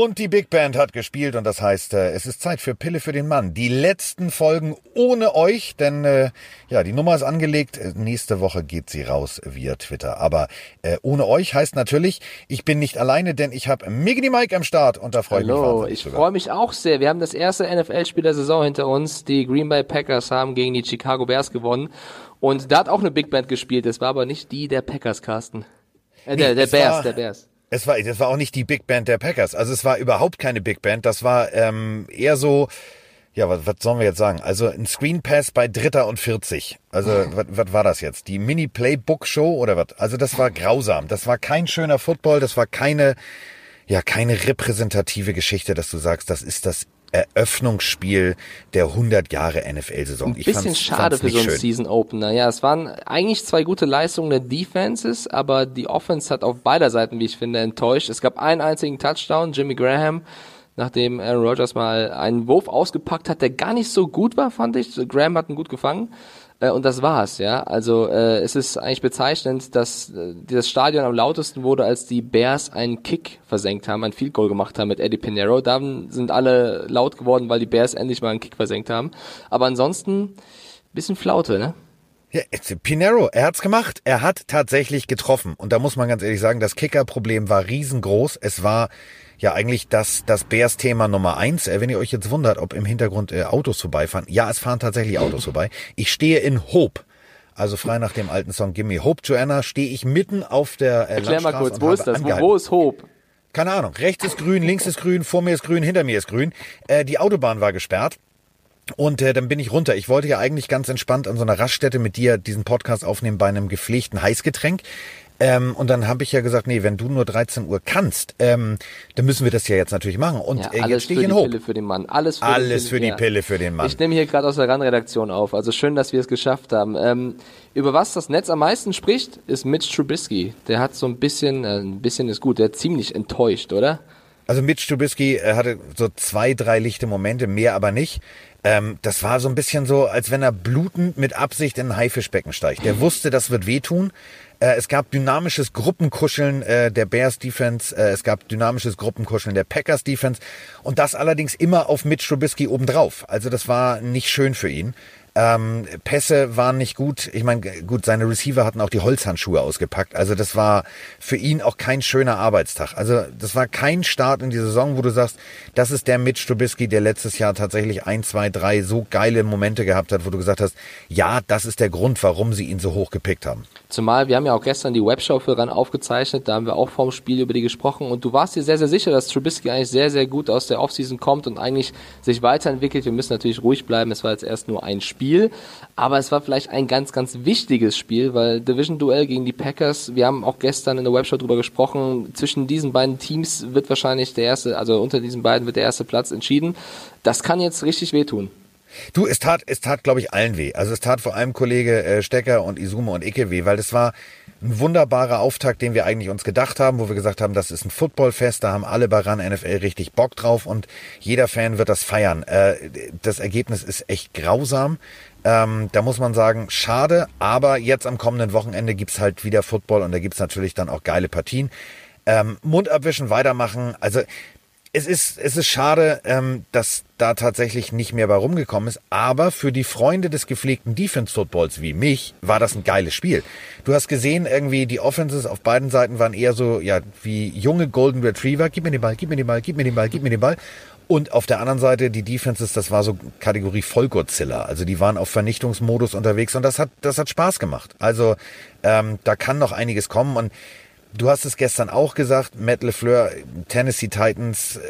Und die Big Band hat gespielt und das heißt, äh, es ist Zeit für Pille für den Mann. Die letzten Folgen ohne euch, denn äh, ja, die Nummer ist angelegt. Äh, nächste Woche geht sie raus via Twitter. Aber äh, ohne euch heißt natürlich, ich bin nicht alleine, denn ich habe Miggity Mike am Start und da freue ich mich Hallo, ich freue mich auch sehr. Wir haben das erste NFL-Spiel der Saison hinter uns. Die Green Bay Packers haben gegen die Chicago Bears gewonnen. Und da hat auch eine Big Band gespielt. Es war aber nicht die der Packers, Carsten. Äh, der, der Bears, war, der Bears. Es war, das war auch nicht die Big Band der Packers. Also es war überhaupt keine Big Band. Das war ähm, eher so, ja, was, was sollen wir jetzt sagen? Also ein Screen Pass bei Dritter und 40. Also was, was war das jetzt? Die Mini Playbook Show oder was? Also das war grausam. Das war kein schöner Football. Das war keine, ja, keine repräsentative Geschichte, dass du sagst, das ist das Eröffnungsspiel der 100 Jahre NFL-Saison. Ein bisschen schade für so einen Season-Opener. Ja, es waren eigentlich zwei gute Leistungen der Defenses, aber die Offense hat auf beider Seiten, wie ich finde, enttäuscht. Es gab einen einzigen Touchdown, Jimmy Graham, nachdem Aaron Rodgers mal einen Wurf ausgepackt hat, der gar nicht so gut war, fand ich. Graham hat ihn gut gefangen. Äh, und das war's, ja. Also äh, es ist eigentlich bezeichnend, dass äh, dieses Stadion am lautesten wurde, als die Bears einen Kick versenkt haben, ein Field Goal gemacht haben mit Eddie Pinero. Da sind alle laut geworden, weil die Bears endlich mal einen Kick versenkt haben. Aber ansonsten bisschen Flaute, ne? Ja, Pinero, er hat's gemacht. Er hat tatsächlich getroffen. Und da muss man ganz ehrlich sagen, das Kicker-Problem war riesengroß. Es war ja eigentlich das, das Bears-Thema Nummer eins. Äh, wenn ihr euch jetzt wundert, ob im Hintergrund äh, Autos vorbeifahren. Ja, es fahren tatsächlich Autos vorbei. Ich stehe in Hope. Also frei nach dem alten Song Gimme Hope Joanna stehe ich mitten auf der äh, Erklär mal kurz, wo ist das? Wo, wo ist Hope? Keine Ahnung. Rechts ist grün, links ist grün, vor mir ist grün, hinter mir ist grün. Äh, die Autobahn war gesperrt. Und äh, dann bin ich runter. Ich wollte ja eigentlich ganz entspannt an so einer Raststätte mit dir diesen Podcast aufnehmen bei einem gepflegten Heißgetränk. Ähm, und dann habe ich ja gesagt, nee, wenn du nur 13 Uhr kannst, ähm, dann müssen wir das ja jetzt natürlich machen. Und ja, äh, jetzt stehe ich in Hope. Pille für den Mann. Alles für, alles die, für die Pille für den Mann. Ich nehme hier gerade aus der RAN-Redaktion auf. Also schön, dass wir es geschafft haben. Ähm, über was das Netz am meisten spricht, ist Mitch Trubisky. Der hat so ein bisschen, äh, ein bisschen ist gut, der hat ziemlich enttäuscht, oder? Also Mitch Trubisky äh, hatte so zwei, drei lichte Momente, mehr aber nicht. Ähm, das war so ein bisschen so, als wenn er blutend mit Absicht in ein Haifischbecken steigt. Der wusste, das wird wehtun. Äh, es gab dynamisches Gruppenkuscheln äh, der Bears Defense, äh, es gab dynamisches Gruppenkuscheln der Packers Defense und das allerdings immer auf Mitch Trubisky obendrauf. Also das war nicht schön für ihn. Ähm, Pässe waren nicht gut. Ich meine, gut, seine Receiver hatten auch die Holzhandschuhe ausgepackt. Also das war für ihn auch kein schöner Arbeitstag. Also das war kein Start in die Saison, wo du sagst, das ist der Mitch Trubisky, der letztes Jahr tatsächlich ein, zwei, drei so geile Momente gehabt hat, wo du gesagt hast, ja, das ist der Grund, warum sie ihn so hoch gepickt haben. Zumal wir haben ja auch gestern die Webshow für RAN aufgezeichnet, da haben wir auch vorm Spiel über die gesprochen und du warst dir sehr, sehr sicher, dass Trubisky eigentlich sehr, sehr gut aus der Offseason kommt und eigentlich sich weiterentwickelt. Wir müssen natürlich ruhig bleiben, es war jetzt erst nur ein Spiel. Spiel, aber es war vielleicht ein ganz, ganz wichtiges Spiel, weil Division-Duell gegen die Packers, wir haben auch gestern in der Webshow drüber gesprochen, zwischen diesen beiden Teams wird wahrscheinlich der erste, also unter diesen beiden wird der erste Platz entschieden. Das kann jetzt richtig wehtun. Du, es tat, es tat, glaube ich, allen weh. Also es tat vor allem Kollege äh, Stecker und Izumo und Icke weh, weil das war ein wunderbarer Auftakt, den wir eigentlich uns gedacht haben, wo wir gesagt haben, das ist ein Footballfest, da haben alle bei RAN NFL richtig Bock drauf und jeder Fan wird das feiern. Äh, das Ergebnis ist echt grausam. Ähm, da muss man sagen, schade, aber jetzt am kommenden Wochenende gibt's halt wieder Football und da gibt's natürlich dann auch geile Partien. Ähm, Mund abwischen, weitermachen. Also es ist, es ist schade, ähm, dass da tatsächlich nicht mehr bei rumgekommen ist. Aber für die Freunde des gepflegten Defense Footballs wie mich war das ein geiles Spiel. Du hast gesehen, irgendwie die Offenses auf beiden Seiten waren eher so, ja, wie junge Golden Retriever. Gib mir den Ball, gib mir den Ball, gib mir den Ball, gib mir den Ball. Und auf der anderen Seite die Defenses, das war so Kategorie Vollgodzilla. Also die waren auf Vernichtungsmodus unterwegs und das hat, das hat Spaß gemacht. Also ähm, da kann noch einiges kommen und Du hast es gestern auch gesagt, Matt LeFleur, Tennessee Titans, äh,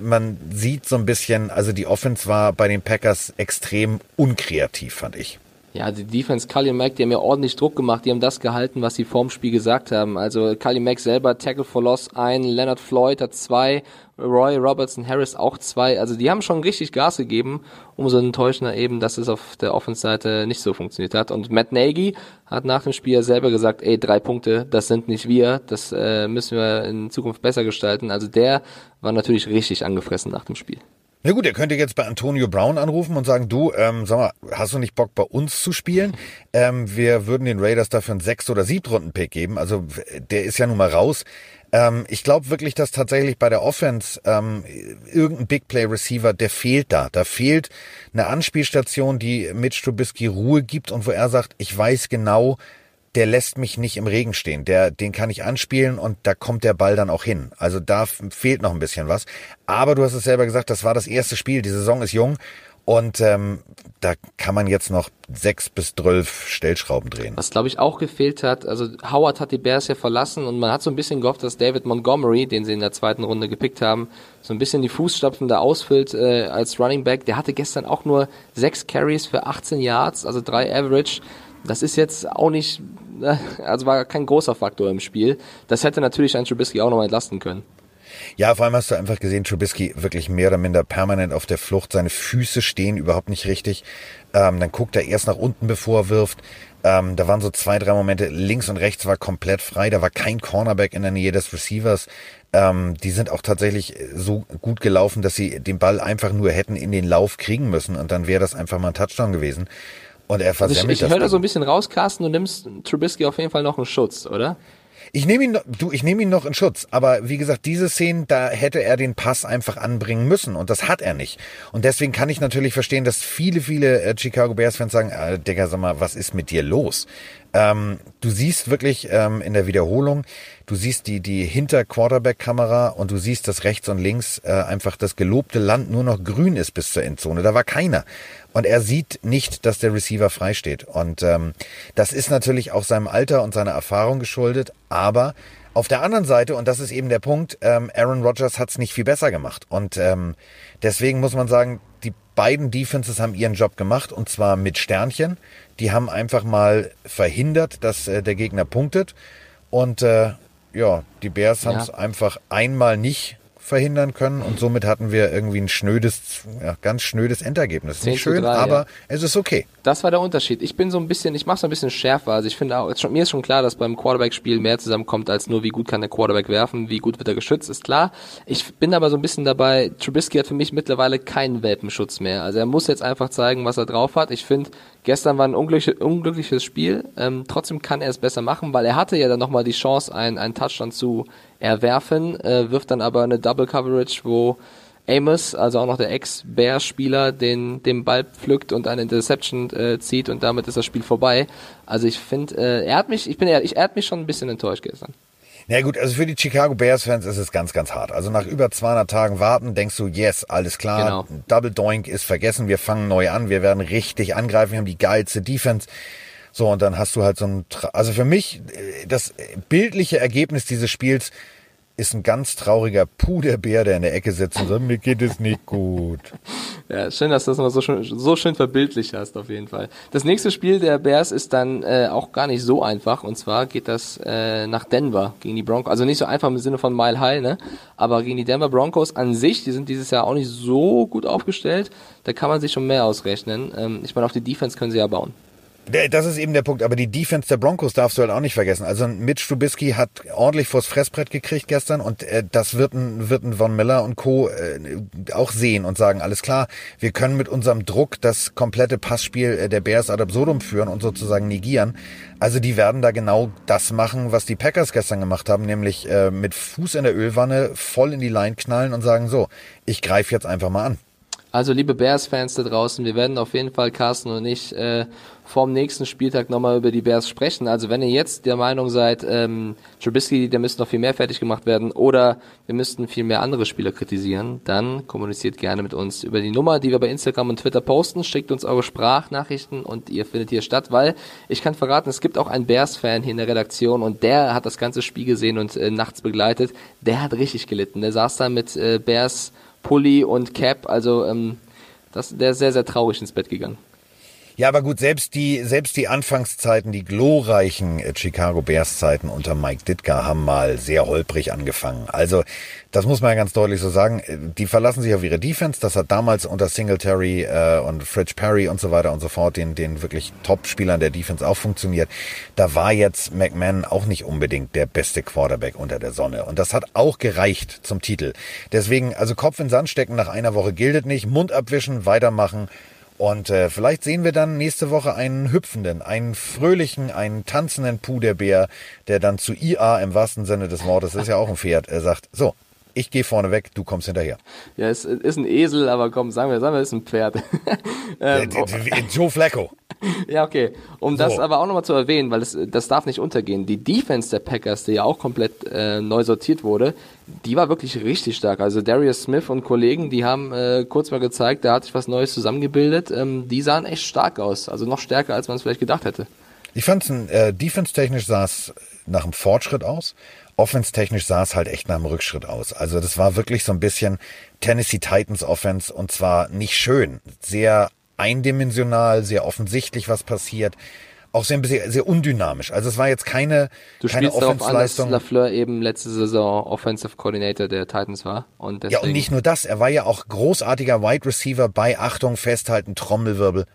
man sieht so ein bisschen, also die Offense war bei den Packers extrem unkreativ, fand ich. Ja, die Defense, Kali Mack, die haben ja ordentlich Druck gemacht, die haben das gehalten, was sie vorm Spiel gesagt haben. Also Kali Mack selber, Tackle for Loss ein, Leonard Floyd hat zwei, Roy Robertson Harris auch zwei. Also die haben schon richtig Gas gegeben. Umso enttäuschender eben, dass es auf der Offense-Seite nicht so funktioniert hat. Und Matt Nagy hat nach dem Spiel selber gesagt, ey, drei Punkte, das sind nicht wir, das äh, müssen wir in Zukunft besser gestalten. Also der war natürlich richtig angefressen nach dem Spiel. Na gut, ihr könnt jetzt bei Antonio Brown anrufen und sagen, du, ähm, sag mal, hast du nicht Bock bei uns zu spielen? Ähm, wir würden den Raiders dafür einen Sechst- oder Siebtrunden-Pick geben. Also der ist ja nun mal raus. Ähm, ich glaube wirklich, dass tatsächlich bei der Offense ähm, irgendein Big Play Receiver, der fehlt da. Da fehlt eine Anspielstation, die Mitch Trubisky Ruhe gibt und wo er sagt, ich weiß genau, der lässt mich nicht im Regen stehen. Der, den kann ich anspielen und da kommt der Ball dann auch hin. Also da fehlt noch ein bisschen was. Aber du hast es selber gesagt, das war das erste Spiel. Die Saison ist jung und ähm, da kann man jetzt noch sechs bis zwölf Stellschrauben drehen. Was glaube ich auch gefehlt hat, also Howard hat die Bears ja verlassen und man hat so ein bisschen gehofft, dass David Montgomery, den sie in der zweiten Runde gepickt haben, so ein bisschen die Fußstapfen da ausfüllt äh, als Running Back. Der hatte gestern auch nur sechs Carries für 18 Yards, also drei Average. Das ist jetzt auch nicht, äh, also war kein großer Faktor im Spiel. Das hätte natürlich ein Trubisky auch noch entlasten können. Ja, vor allem hast du einfach gesehen, Trubisky wirklich mehr oder minder permanent auf der Flucht. Seine Füße stehen überhaupt nicht richtig. Ähm, dann guckt er erst nach unten, bevor er wirft. Ähm, da waren so zwei, drei Momente. Links und rechts war komplett frei. Da war kein Cornerback in der Nähe des Receivers. Ähm, die sind auch tatsächlich so gut gelaufen, dass sie den Ball einfach nur hätten in den Lauf kriegen müssen. Und dann wäre das einfach mal ein Touchdown gewesen. Und er versemmelt also ich, ich höre da so ein bisschen raus, Carsten, du nimmst Trubisky auf jeden Fall noch einen Schutz, oder? Ich nehme ihn, du, ich nehme ihn noch in Schutz. Aber wie gesagt, diese Szenen, da hätte er den Pass einfach anbringen müssen und das hat er nicht. Und deswegen kann ich natürlich verstehen, dass viele, viele äh, Chicago Bears Fans sagen, äh, Digga, sag mal, was ist mit dir los? Ähm, du siehst wirklich ähm, in der Wiederholung, du siehst die, die Hinter-Quarterback-Kamera und du siehst, dass rechts und links äh, einfach das gelobte Land nur noch grün ist bis zur Endzone. Da war keiner. Und er sieht nicht, dass der Receiver frei steht. Und ähm, das ist natürlich auch seinem Alter und seiner Erfahrung geschuldet. Aber auf der anderen Seite, und das ist eben der Punkt, ähm, Aaron Rodgers hat es nicht viel besser gemacht. Und ähm, deswegen muss man sagen, die beiden Defenses haben ihren Job gemacht und zwar mit Sternchen. Die haben einfach mal verhindert, dass äh, der Gegner punktet. Und äh, ja, die Bears haben es einfach einmal nicht verhindern können und somit hatten wir irgendwie ein schnödes, ja, ganz schnödes Endergebnis. Nicht schön, 3, aber ja. es ist okay. Das war der Unterschied. Ich bin so ein bisschen, ich mache so ein bisschen schärfer. Also ich finde auch, schon, mir ist schon klar, dass beim Quarterback-Spiel mehr zusammenkommt als nur, wie gut kann der Quarterback werfen, wie gut wird er geschützt, ist klar. Ich bin aber so ein bisschen dabei, Trubisky hat für mich mittlerweile keinen Welpenschutz mehr. Also er muss jetzt einfach zeigen, was er drauf hat. Ich finde, gestern war ein unglückliches, unglückliches Spiel. Ähm, trotzdem kann er es besser machen, weil er hatte ja dann nochmal die Chance, einen, einen Touchdown zu erwerfen, äh, wirft dann aber eine Double Coverage, wo Amos, also auch noch der Ex-Bear-Spieler, den, den Ball pflückt und eine Interception äh, zieht und damit ist das Spiel vorbei. Also ich finde, äh, er hat mich, ich bin ehrlich, er hat mich schon ein bisschen enttäuscht gestern. Na ja, gut, also für die Chicago Bears-Fans ist es ganz, ganz hart. Also nach über 200 Tagen warten denkst du, yes, alles klar, genau. Double Doink ist vergessen, wir fangen neu an, wir werden richtig angreifen, wir haben die geilste Defense. So, und dann hast du halt so ein, also für mich, äh, das bildliche Ergebnis dieses Spiels ist ein ganz trauriger Puderbär, der in der Ecke sitzt und sagt, mir geht es nicht gut. Ja, schön, dass du das mal so schön, so schön verbildlich hast, auf jeden Fall. Das nächste Spiel der Bears ist dann äh, auch gar nicht so einfach, und zwar geht das äh, nach Denver gegen die Broncos. Also nicht so einfach im Sinne von Mile High, ne? Aber gegen die Denver Broncos an sich, die sind dieses Jahr auch nicht so gut aufgestellt. Da kann man sich schon mehr ausrechnen. Ähm, ich meine, auf die Defense können sie ja bauen. Das ist eben der Punkt. Aber die Defense der Broncos darfst du halt auch nicht vergessen. Also Mitch Trubisky hat ordentlich vors Fressbrett gekriegt gestern und äh, das wird ein, wird ein Von Miller und Co. Äh, auch sehen und sagen, alles klar, wir können mit unserem Druck das komplette Passspiel äh, der Bears ad absurdum führen und sozusagen negieren. Also die werden da genau das machen, was die Packers gestern gemacht haben, nämlich äh, mit Fuß in der Ölwanne voll in die Line knallen und sagen, so, ich greife jetzt einfach mal an. Also liebe Bears-Fans da draußen, wir werden auf jeden Fall, Carsten und ich, äh, vorm nächsten Spieltag nochmal über die Bears sprechen. Also wenn ihr jetzt der Meinung seid, ähm, Trubisky, der müsste noch viel mehr fertig gemacht werden oder wir müssten viel mehr andere Spieler kritisieren, dann kommuniziert gerne mit uns über die Nummer, die wir bei Instagram und Twitter posten. Schickt uns eure Sprachnachrichten und ihr findet hier statt, weil ich kann verraten, es gibt auch einen Bears-Fan hier in der Redaktion und der hat das ganze Spiel gesehen und äh, nachts begleitet. Der hat richtig gelitten. Der saß da mit äh, Bears Pulli und Cap. Also ähm, das, der ist sehr, sehr traurig ins Bett gegangen. Ja, aber gut, selbst die, selbst die Anfangszeiten, die glorreichen äh, Chicago Bears Zeiten unter Mike Ditka haben mal sehr holprig angefangen. Also, das muss man ja ganz deutlich so sagen. Äh, die verlassen sich auf ihre Defense. Das hat damals unter Singletary äh, und Fridge Perry und so weiter und so fort, den, den wirklich Top-Spielern der Defense auch funktioniert. Da war jetzt McMahon auch nicht unbedingt der beste Quarterback unter der Sonne. Und das hat auch gereicht zum Titel. Deswegen, also Kopf in Sand stecken nach einer Woche gilt nicht. Mund abwischen, weitermachen Und äh, vielleicht sehen wir dann nächste Woche einen hüpfenden, einen fröhlichen, einen tanzenden Puderbär, der dann zu IA im wahrsten Sinne des Wortes, ist ja auch ein Pferd, er sagt, so, ich gehe vorne weg, du kommst hinterher. Ja, es ist ein Esel, aber komm, sagen wir, sagen wir, es ist ein Pferd. ähm, Joe Flacco. Ja, okay. Um so. das aber auch nochmal zu erwähnen, weil das, das darf nicht untergehen. Die Defense der Packers, die ja auch komplett äh, neu sortiert wurde, die war wirklich richtig stark. Also Darius Smith und Kollegen, die haben äh, kurz mal gezeigt, da hat sich was Neues zusammengebildet. Ähm, die sahen echt stark aus. Also noch stärker, als man es vielleicht gedacht hätte. Ich fand es äh, defense-technisch sah es nach einem Fortschritt aus offense-technisch sah es halt echt nach einem Rückschritt aus. Also das war wirklich so ein bisschen Tennessee Titans Offense und zwar nicht schön. Sehr eindimensional, sehr offensichtlich, was passiert. Auch sehr, sehr, sehr undynamisch. Also es war jetzt keine, du keine Offensleistung. An, dass Lafleur eben letzte Saison Offensive Coordinator der Titans war. Und deswegen ja, und nicht nur das. Er war ja auch großartiger Wide Receiver bei Achtung, Festhalten, Trommelwirbel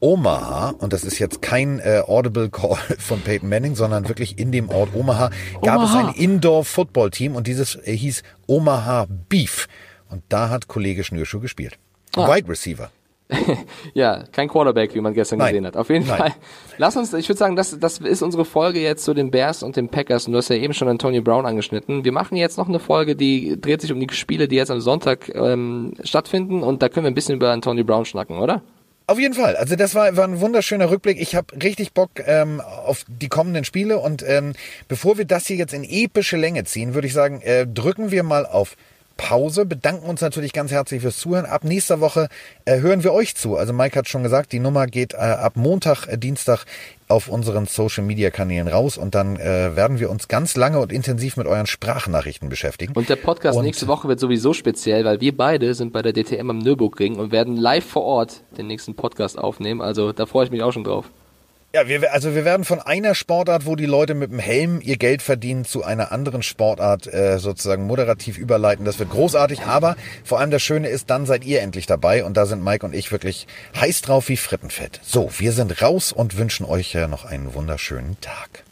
Omaha, und das ist jetzt kein äh, Audible Call von Peyton Manning, sondern wirklich in dem Ort Omaha, gab Omaha. es ein Indoor-Football-Team und dieses äh, hieß Omaha Beef. Und da hat Kollege Schnürschuh gespielt. Ah. Wide Receiver. ja, kein Quarterback, wie man gestern Nein. gesehen hat. Auf jeden Nein. Fall. Lass uns, ich würde sagen, das, das ist unsere Folge jetzt zu den Bears und den Packers. Und du hast ja eben schon Antonio Brown angeschnitten. Wir machen jetzt noch eine Folge, die dreht sich um die Spiele, die jetzt am Sonntag ähm, stattfinden. Und da können wir ein bisschen über Antonio Brown schnacken, oder? Auf jeden Fall. Also das war, war ein wunderschöner Rückblick. Ich habe richtig Bock ähm, auf die kommenden Spiele. Und ähm, bevor wir das hier jetzt in epische Länge ziehen, würde ich sagen, äh, drücken wir mal auf Pause, bedanken uns natürlich ganz herzlich fürs Zuhören. Ab nächster Woche äh, hören wir euch zu. Also Mike hat schon gesagt, die Nummer geht äh, ab Montag, äh, Dienstag auf unseren Social Media Kanälen raus und dann äh, werden wir uns ganz lange und intensiv mit euren Sprachnachrichten beschäftigen. Und der Podcast und nächste Woche wird sowieso speziell, weil wir beide sind bei der DTM am Nürburgring und werden live vor Ort den nächsten Podcast aufnehmen. Also da freue ich mich auch schon drauf. Ja, wir, also wir werden von einer Sportart, wo die Leute mit dem Helm ihr Geld verdienen, zu einer anderen Sportart äh, sozusagen moderativ überleiten. Das wird großartig, aber vor allem das Schöne ist, dann seid ihr endlich dabei und da sind Mike und ich wirklich heiß drauf wie Frittenfett. So, wir sind raus und wünschen euch äh, noch einen wunderschönen Tag.